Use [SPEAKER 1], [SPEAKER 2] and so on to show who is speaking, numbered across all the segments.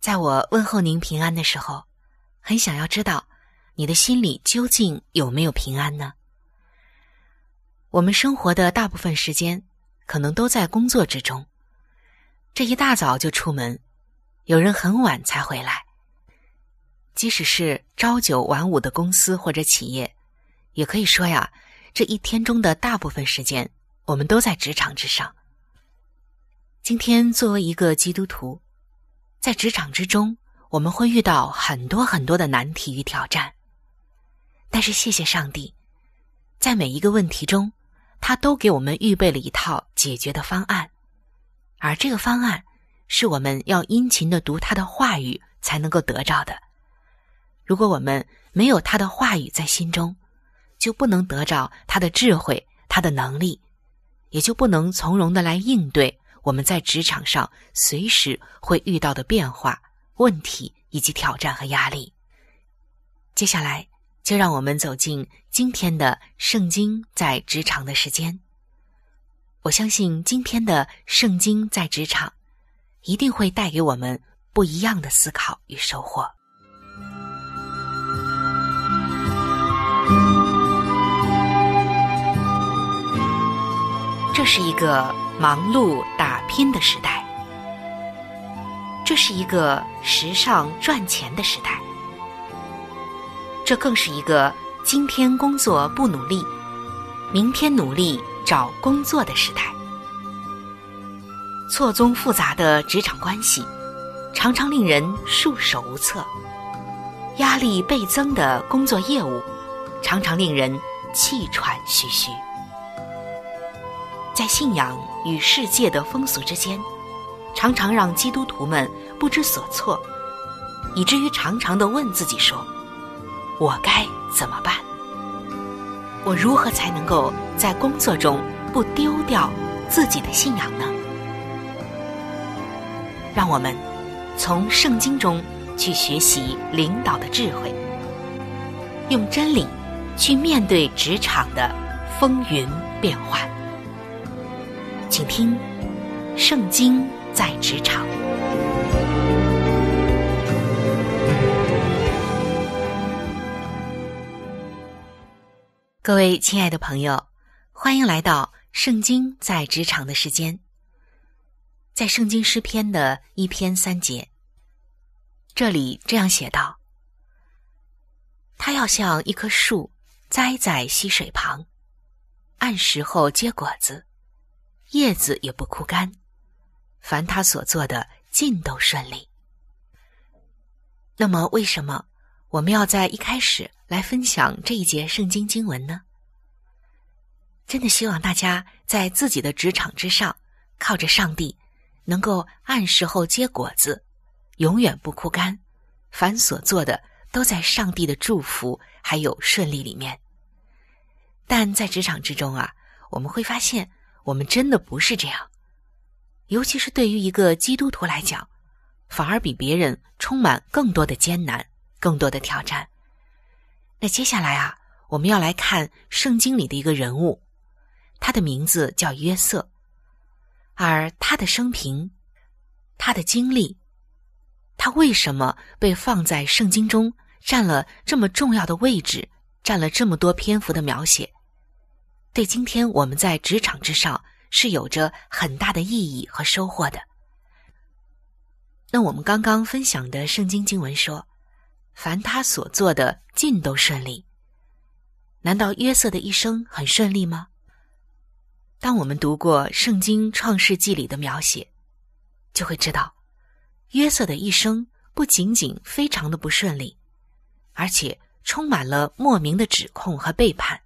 [SPEAKER 1] 在我问候您平安的时候，很想要知道你的心里究竟有没有平安呢？我们生活的大部分时间，可能都在工作之中。这一大早就出门，有人很晚才回来。即使是朝九晚五的公司或者企业，也可以说呀，这一天中的大部分时间，我们都在职场之上。今天作为一个基督徒，在职场之中，我们会遇到很多很多的难题与挑战。但是谢谢上帝，在每一个问题中，他都给我们预备了一套解决的方案，而这个方案是我们要殷勤的读他的话语才能够得着的。如果我们没有他的话语在心中，就不能得着他的智慧、他的能力，也就不能从容的来应对我们在职场上随时会遇到的变化、问题以及挑战和压力。接下来，就让我们走进今天的圣经在职场的时间。我相信今天的圣经在职场，一定会带给我们不一样的思考与收获。这是一个忙碌打拼的时代，这是一个时尚赚钱的时代，这更是一个今天工作不努力，明天努力找工作的时代。错综复杂的职场关系，常常令人束手无策；压力倍增的工作业务，常常令人气喘吁吁。在信仰与世界的风俗之间，常常让基督徒们不知所措，以至于常常的问自己说：“我该怎么办？我如何才能够在工作中不丢掉自己的信仰呢？”让我们从圣经中去学习领导的智慧，用真理去面对职场的风云变幻。请听《圣经》在职场。各位亲爱的朋友，欢迎来到《圣经》在职场的时间。在《圣经》诗篇的一篇三节，这里这样写道：“他要像一棵树栽在溪水旁，按时候结果子。”叶子也不枯干，凡他所做的尽都顺利。那么，为什么我们要在一开始来分享这一节圣经经文呢？真的希望大家在自己的职场之上，靠着上帝，能够按时候结果子，永远不枯干。凡所做的都在上帝的祝福还有顺利里面。但在职场之中啊，我们会发现。我们真的不是这样，尤其是对于一个基督徒来讲，反而比别人充满更多的艰难，更多的挑战。那接下来啊，我们要来看圣经里的一个人物，他的名字叫约瑟，而他的生平、他的经历，他为什么被放在圣经中占了这么重要的位置，占了这么多篇幅的描写，对今天我们在职场之上是有着很大的意义和收获的。那我们刚刚分享的圣经经文说，凡他所做的尽都顺利。难道约瑟的一生很顺利吗？当我们读过圣经创世纪里的描写，就会知道，约瑟的一生不仅仅非常的不顺利，而且充满了莫名的指控和背叛。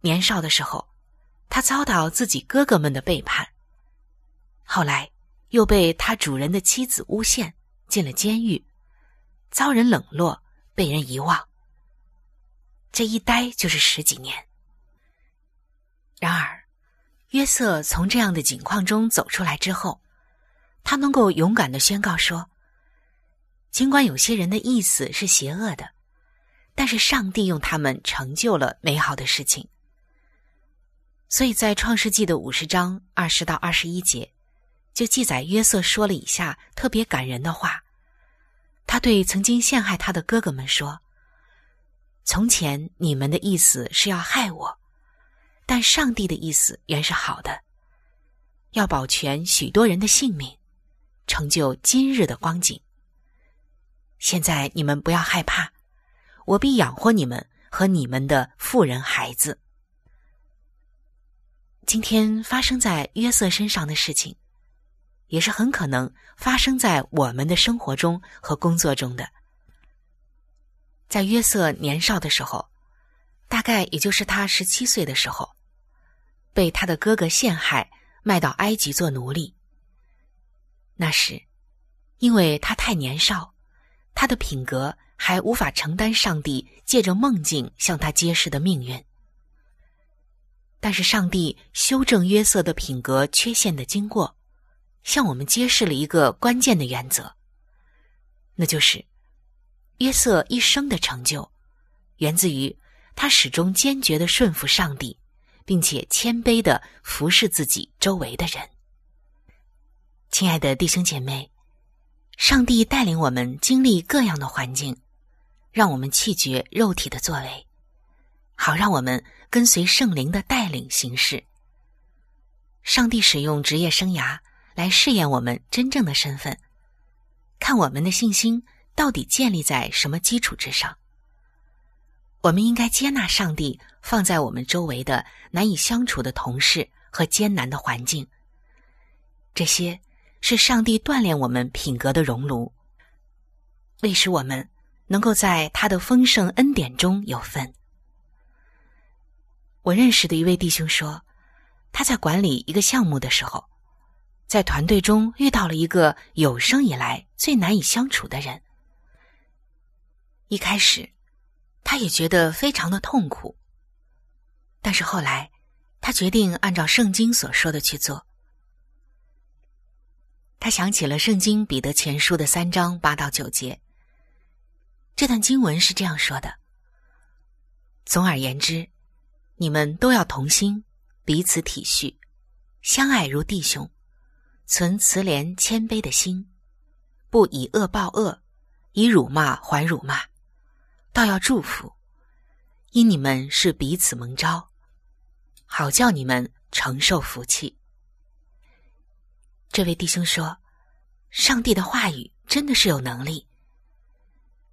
[SPEAKER 1] 年少的时候，他遭到自己哥哥们的背叛，后来。又被他主人的妻子诬陷，进了监狱，遭人冷落，被人遗忘。这一待就是十几年。然而，约瑟从这样的境况中走出来之后，他能够勇敢的宣告说：“尽管有些人的意思是邪恶的，但是上帝用他们成就了美好的事情。”所以在创世纪的五十章二十到二十一节。就记载约瑟说了以下特别感人的话，他对曾经陷害他的哥哥们说：“从前你们的意思是要害我，但上帝的意思原是好的，要保全许多人的性命，成就今日的光景。现在你们不要害怕，我必养活你们和你们的妇人孩子。”今天发生在约瑟身上的事情。也是很可能发生在我们的生活中和工作中的。在约瑟年少的时候，大概也就是他十七岁的时候，被他的哥哥陷害，卖到埃及做奴隶。那时，因为他太年少，他的品格还无法承担上帝借着梦境向他揭示的命运。但是，上帝修正约瑟的品格缺陷的经过。向我们揭示了一个关键的原则，那就是约瑟一生的成就，源自于他始终坚决的顺服上帝，并且谦卑的服侍自己周围的人。亲爱的弟兄姐妹，上帝带领我们经历各样的环境，让我们弃绝肉体的作为，好让我们跟随圣灵的带领行事。上帝使用职业生涯。来试验我们真正的身份，看我们的信心到底建立在什么基础之上。我们应该接纳上帝放在我们周围的难以相处的同事和艰难的环境。这些是上帝锻炼我们品格的熔炉，为使我们能够在他的丰盛恩典中有份。我认识的一位弟兄说，他在管理一个项目的时候。在团队中遇到了一个有生以来最难以相处的人。一开始，他也觉得非常的痛苦。但是后来，他决定按照圣经所说的去做。他想起了圣经彼得前书的三章八到九节。这段经文是这样说的：“总而言之，你们都要同心，彼此体恤，相爱如弟兄。”存慈怜谦卑的心，不以恶报恶，以辱骂还辱骂，倒要祝福，因你们是彼此蒙召，好叫你们承受福气。这位弟兄说：“上帝的话语真的是有能力。”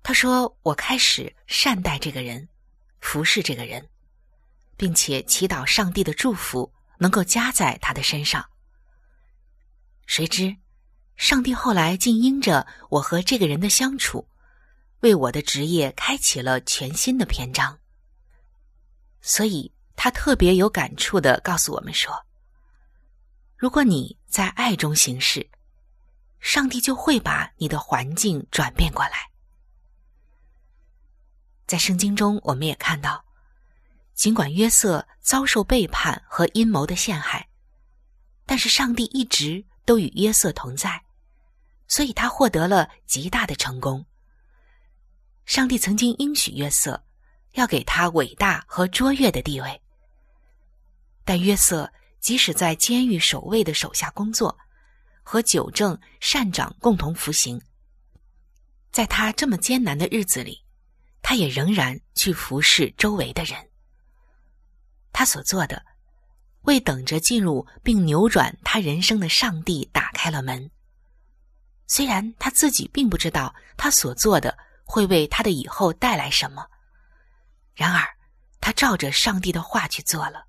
[SPEAKER 1] 他说：“我开始善待这个人，服侍这个人，并且祈祷上帝的祝福能够加在他的身上。”谁知，上帝后来竟因着我和这个人的相处，为我的职业开启了全新的篇章。所以他特别有感触的告诉我们说：“如果你在爱中行事，上帝就会把你的环境转变过来。”在圣经中，我们也看到，尽管约瑟遭受背叛和阴谋的陷害，但是上帝一直。都与约瑟同在，所以他获得了极大的成功，上帝曾经应许约瑟，要给他伟大和卓越的地位。但约瑟即使在监狱守卫的手下工作，和九正善长共同服刑，在他这么艰难的日子里，他也仍然去服侍周围的人。他所做的，为等着进入并扭转他人生的上帝打开了门。虽然他自己并不知道他所做的会为他的以后带来什么，然而他照着上帝的话去做了。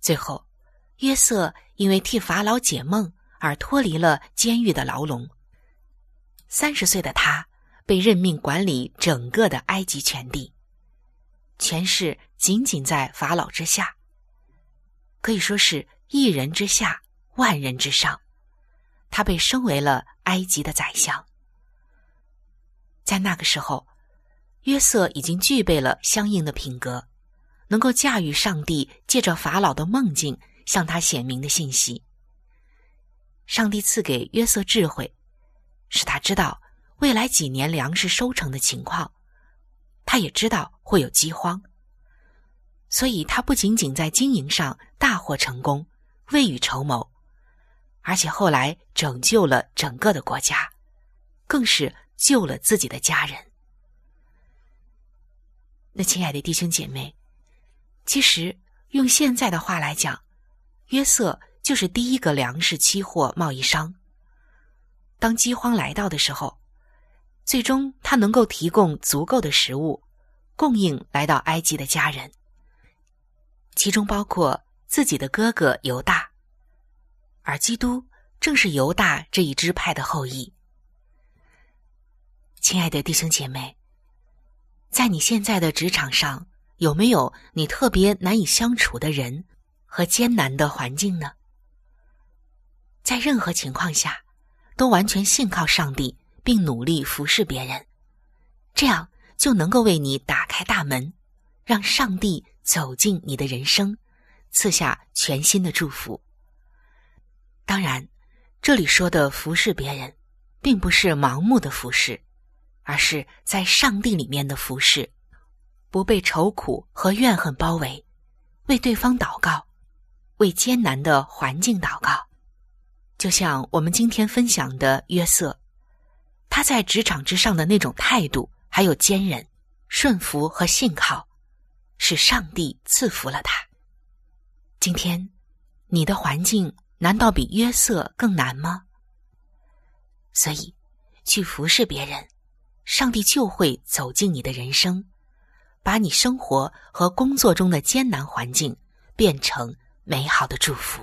[SPEAKER 1] 最后，约瑟因为替法老解梦而脱离了监狱的牢笼。三十岁的他被任命管理整个的埃及全地，权势仅仅在法老之下，可以说是一人之下，万人之上。他被升为了埃及的宰相。在那个时候，约瑟已经具备了相应的品格，能够驾驭上帝借着法老的梦境向他显明的信息。上帝赐给约瑟智慧，使他知道未来几年粮食收成的情况，他也知道会有饥荒，所以他不仅仅在经营上大获成功，未雨绸缪。而且后来拯救了整个的国家，更是救了自己的家人。那亲爱的弟兄姐妹，其实用现在的话来讲，约瑟就是第一个粮食期货贸易商。当饥荒来到的时候，最终他能够提供足够的食物，供应来到埃及的家人，其中包括自己的哥哥犹大。而基督正是犹大这一支派的后裔。亲爱的弟兄姐妹，在你现在的职场上，有没有你特别难以相处的人和艰难的环境呢？在任何情况下，都完全信靠上帝，并努力服侍别人，这样就能够为你打开大门，让上帝走进你的人生，赐下全新的祝福。当然，这里说的服侍别人，并不是盲目的服侍，而是在上帝里面的服侍，不被愁苦和怨恨包围，为对方祷告，为艰难的环境祷告。就像我们今天分享的约瑟，他在职场之上的那种态度，还有坚韧、顺服和信靠，是上帝赐福了他。今天，你的环境。难道比约瑟更难吗？所以，去服侍别人，上帝就会走进你的人生，把你生活和工作中的艰难环境变成美好的祝福。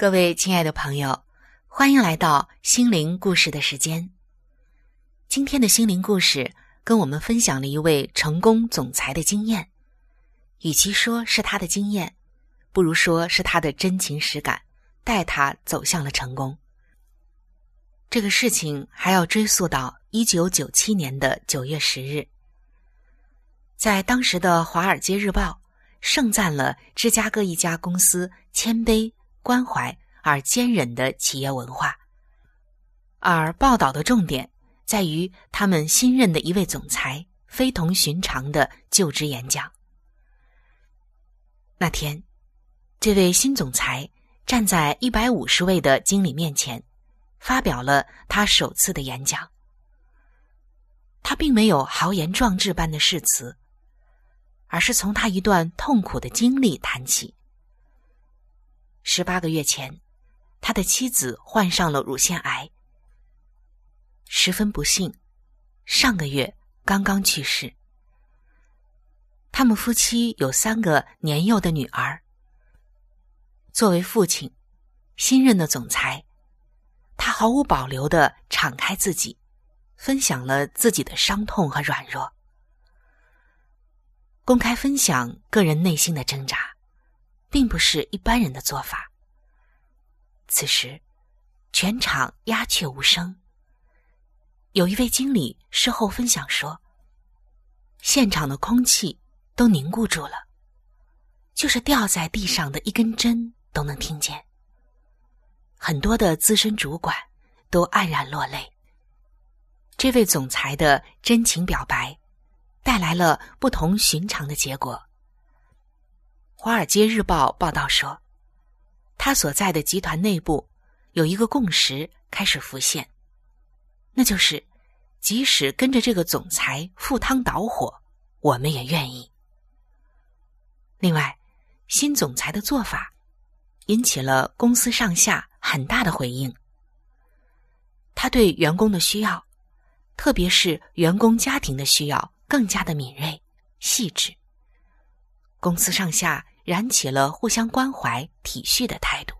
[SPEAKER 1] 各位亲爱的朋友，欢迎来到心灵故事的时间。今天的心灵故事。跟我们分享了一位成功总裁的经验，与其说是他的经验，不如说是他的真情实感带他走向了成功。这个事情还要追溯到一九九七年的九月十日，在当时的《华尔街日报》盛赞了芝加哥一家公司谦卑、关怀而坚韧的企业文化，而报道的重点。在于他们新任的一位总裁非同寻常的就职演讲。那天，这位新总裁站在一百五十位的经理面前，发表了他首次的演讲。他并没有豪言壮志般的誓词，而是从他一段痛苦的经历谈起。十八个月前，他的妻子患上了乳腺癌。十分不幸，上个月刚刚去世。他们夫妻有三个年幼的女儿。作为父亲，新任的总裁，他毫无保留的敞开自己，分享了自己的伤痛和软弱，公开分享个人内心的挣扎，并不是一般人的做法。此时，全场鸦雀无声。有一位经理事后分享说：“现场的空气都凝固住了，就是掉在地上的一根针都能听见。”很多的资深主管都黯然落泪。这位总裁的真情表白，带来了不同寻常的结果。《华尔街日报》报道说，他所在的集团内部有一个共识开始浮现，那就是，即使跟着这个总裁赴汤蹈火，我们也愿意。另外，新总裁的做法引起了公司上下。很大的回应。他对员工的需要，特别是员工家庭的需要，更加的敏锐、细致。公司上下燃起了互相关怀、体恤的态度。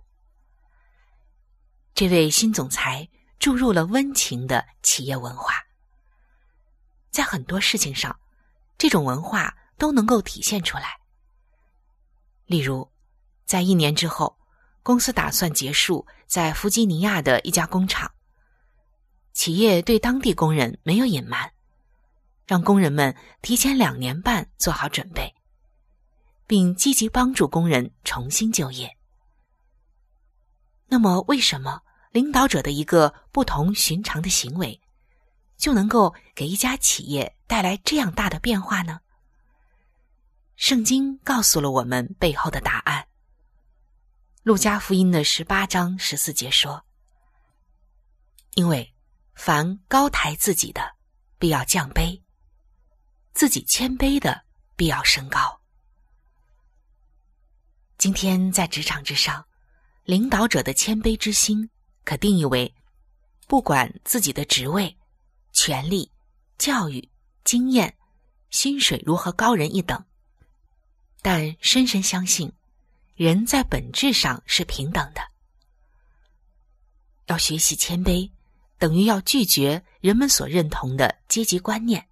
[SPEAKER 1] 这位新总裁注入了温情的企业文化，在很多事情上，这种文化都能够体现出来。例如，在一年之后。公司打算结束在弗吉尼亚的一家工厂。企业对当地工人没有隐瞒，让工人们提前两年半做好准备，并积极帮助工人重新就业。那么，为什么领导者的一个不同寻常的行为，就能够给一家企业带来这样大的变化呢？圣经告诉了我们背后的答案。路加福音的十八章十四节说：“因为凡高抬自己的，必要降卑；自己谦卑的，必要升高。”今天在职场之上，领导者的谦卑之心，可定义为不管自己的职位、权力、教育、经验、薪水如何高人一等，但深深相信。人在本质上是平等的。要学习谦卑，等于要拒绝人们所认同的阶级观念，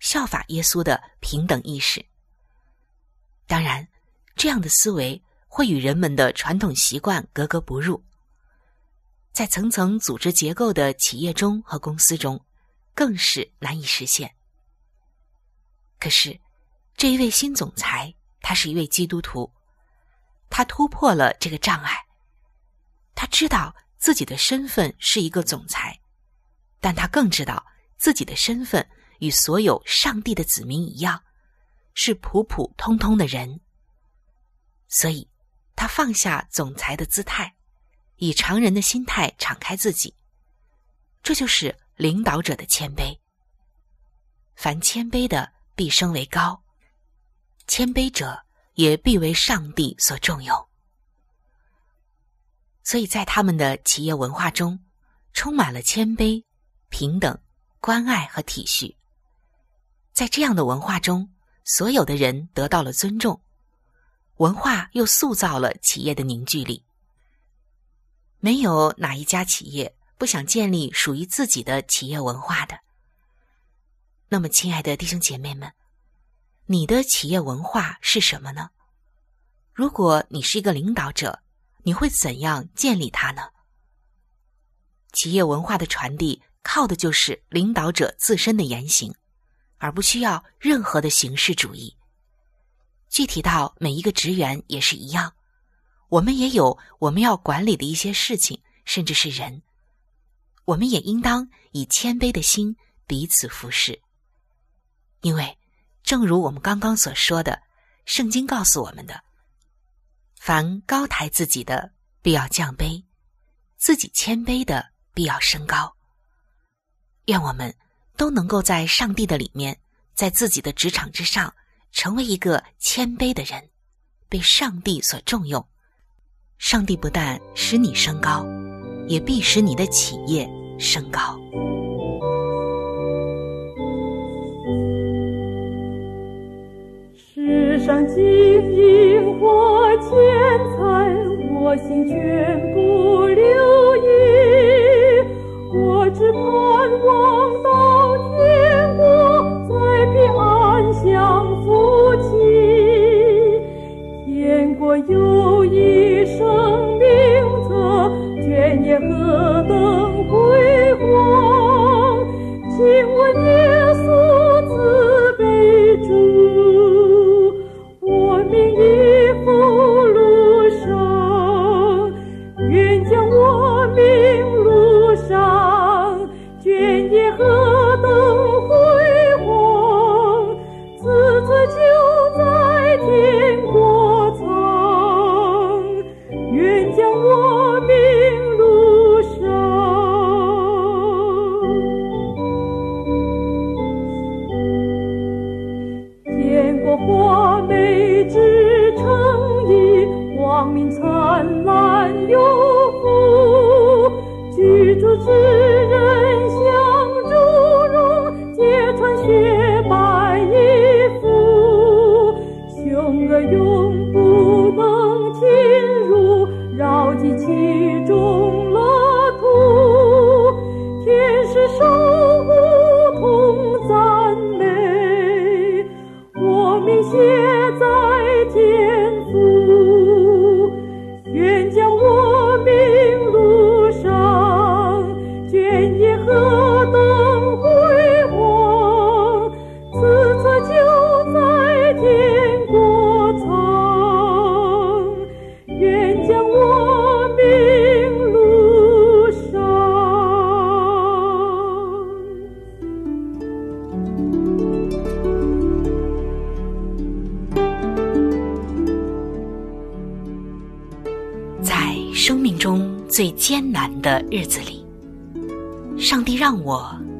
[SPEAKER 1] 效法耶稣的平等意识。当然，这样的思维会与人们的传统习惯格格不入，在层层组织结构的企业中和公司中，更是难以实现。可是，这一位新总裁，他是一位基督徒。他突破了这个障碍，他知道自己的身份是一个总裁，但他更知道自己的身份与所有上帝的子民一样，是普普通通的人。所以，他放下总裁的姿态，以常人的心态敞开自己。这就是领导者的谦卑。凡谦卑的，必升为高；谦卑者。也必为上帝所重用，所以在他们的企业文化中，充满了谦卑、平等、关爱和体恤。在这样的文化中，所有的人得到了尊重，文化又塑造了企业的凝聚力。没有哪一家企业不想建立属于自己的企业文化的。那么，亲爱的弟兄姐妹们。你的企业文化是什么呢？如果你是一个领导者，你会怎样建立它呢？企业文化的传递靠的就是领导者自身的言行，而不需要任何的形式主义。具体到每一个职员也是一样，我们也有我们要管理的一些事情，甚至是人，我们也应当以谦卑的心彼此服侍，因为。正如我们刚刚所说的，圣经告诉我们的：凡高抬自己的，必要降卑；自己谦卑的，必要升高。愿我们都能够在上帝的里面，在自己的职场之上，成为一个谦卑的人，被上帝所重用。上帝不但使你升高，也必使你的企业升高。世上金银或钱财。
[SPEAKER 2] 我心全不留意，我只盼我有一生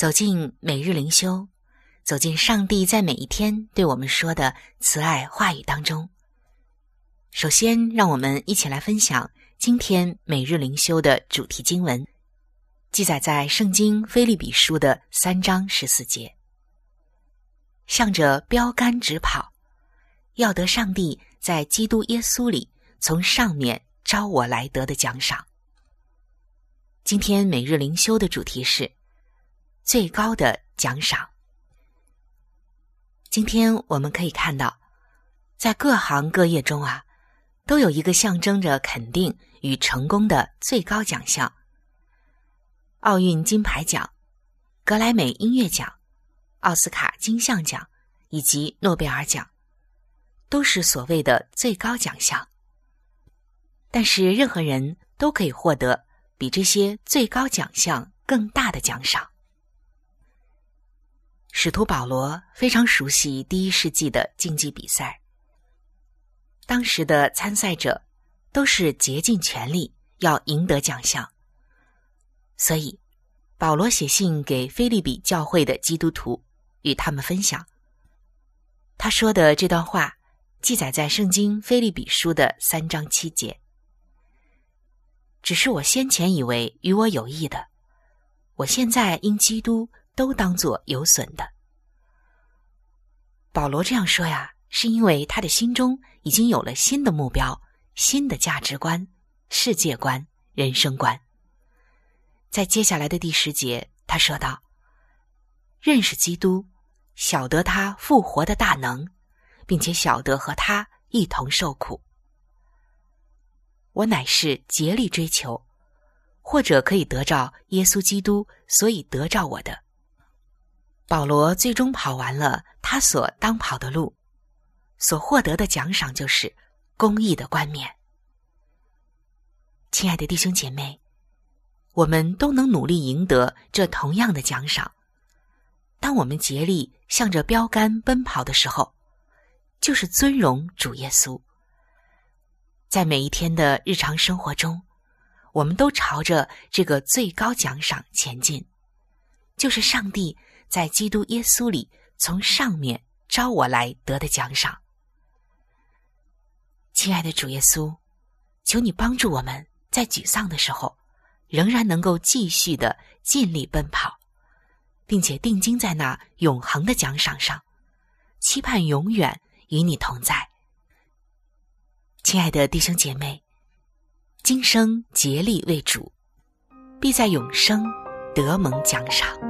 [SPEAKER 1] 走进每日灵修，走进上帝在每一天对我们说的慈爱话语当中。首先，让我们一起来分享今天每日灵修的主题经文，记载在圣经菲利比书的三章十四节。向着标杆直跑，要得上帝在基督耶稣里从上面。招我来得的奖赏。今天每日灵修的主题是最高的奖赏。今天我们可以看到，在各行各业中啊，都有一个象征着肯定与成功的最高奖项——奥运金牌奖、格莱美音乐奖、奥斯卡金像奖以及诺贝尔奖，都是所谓的最高奖项。但是，任何人都可以获得比这些最高奖项更大的奖赏。使徒保罗非常熟悉第一世纪的竞技比赛，当时的参赛者都是竭尽全力要赢得奖项，所以保罗写信给菲利比教会的基督徒，与他们分享。他说的这段话记载在《圣经·菲利比书》的三章七节。只是我先前以为与我有益的，我现在因基督都当作有损的。保罗这样说呀，是因为他的心中已经有了新的目标、新的价值观、世界观、人生观。在接下来的第十节，他说道：“认识基督，晓得他复活的大能，并且晓得和他一同受苦。”我乃是竭力追求，或者可以得着耶稣基督，所以得着我的。保罗最终跑完了他所当跑的路，所获得的奖赏就是公益的冠冕。亲爱的弟兄姐妹，我们都能努力赢得这同样的奖赏。当我们竭力向着标杆奔跑的时候，就是尊荣主耶稣。在每一天的日常生活中，我们都朝着这个最高奖赏前进，就是上帝。在基督耶稣里，从上面招我来得的奖赏。亲爱的主耶稣，求你帮助我们在沮丧的时候，仍然能够继续的尽力奔跑，并且定睛在那永恒的奖赏上，期盼永远与你同在。亲爱的弟兄姐妹，今生竭力为主，必在永生得蒙奖赏。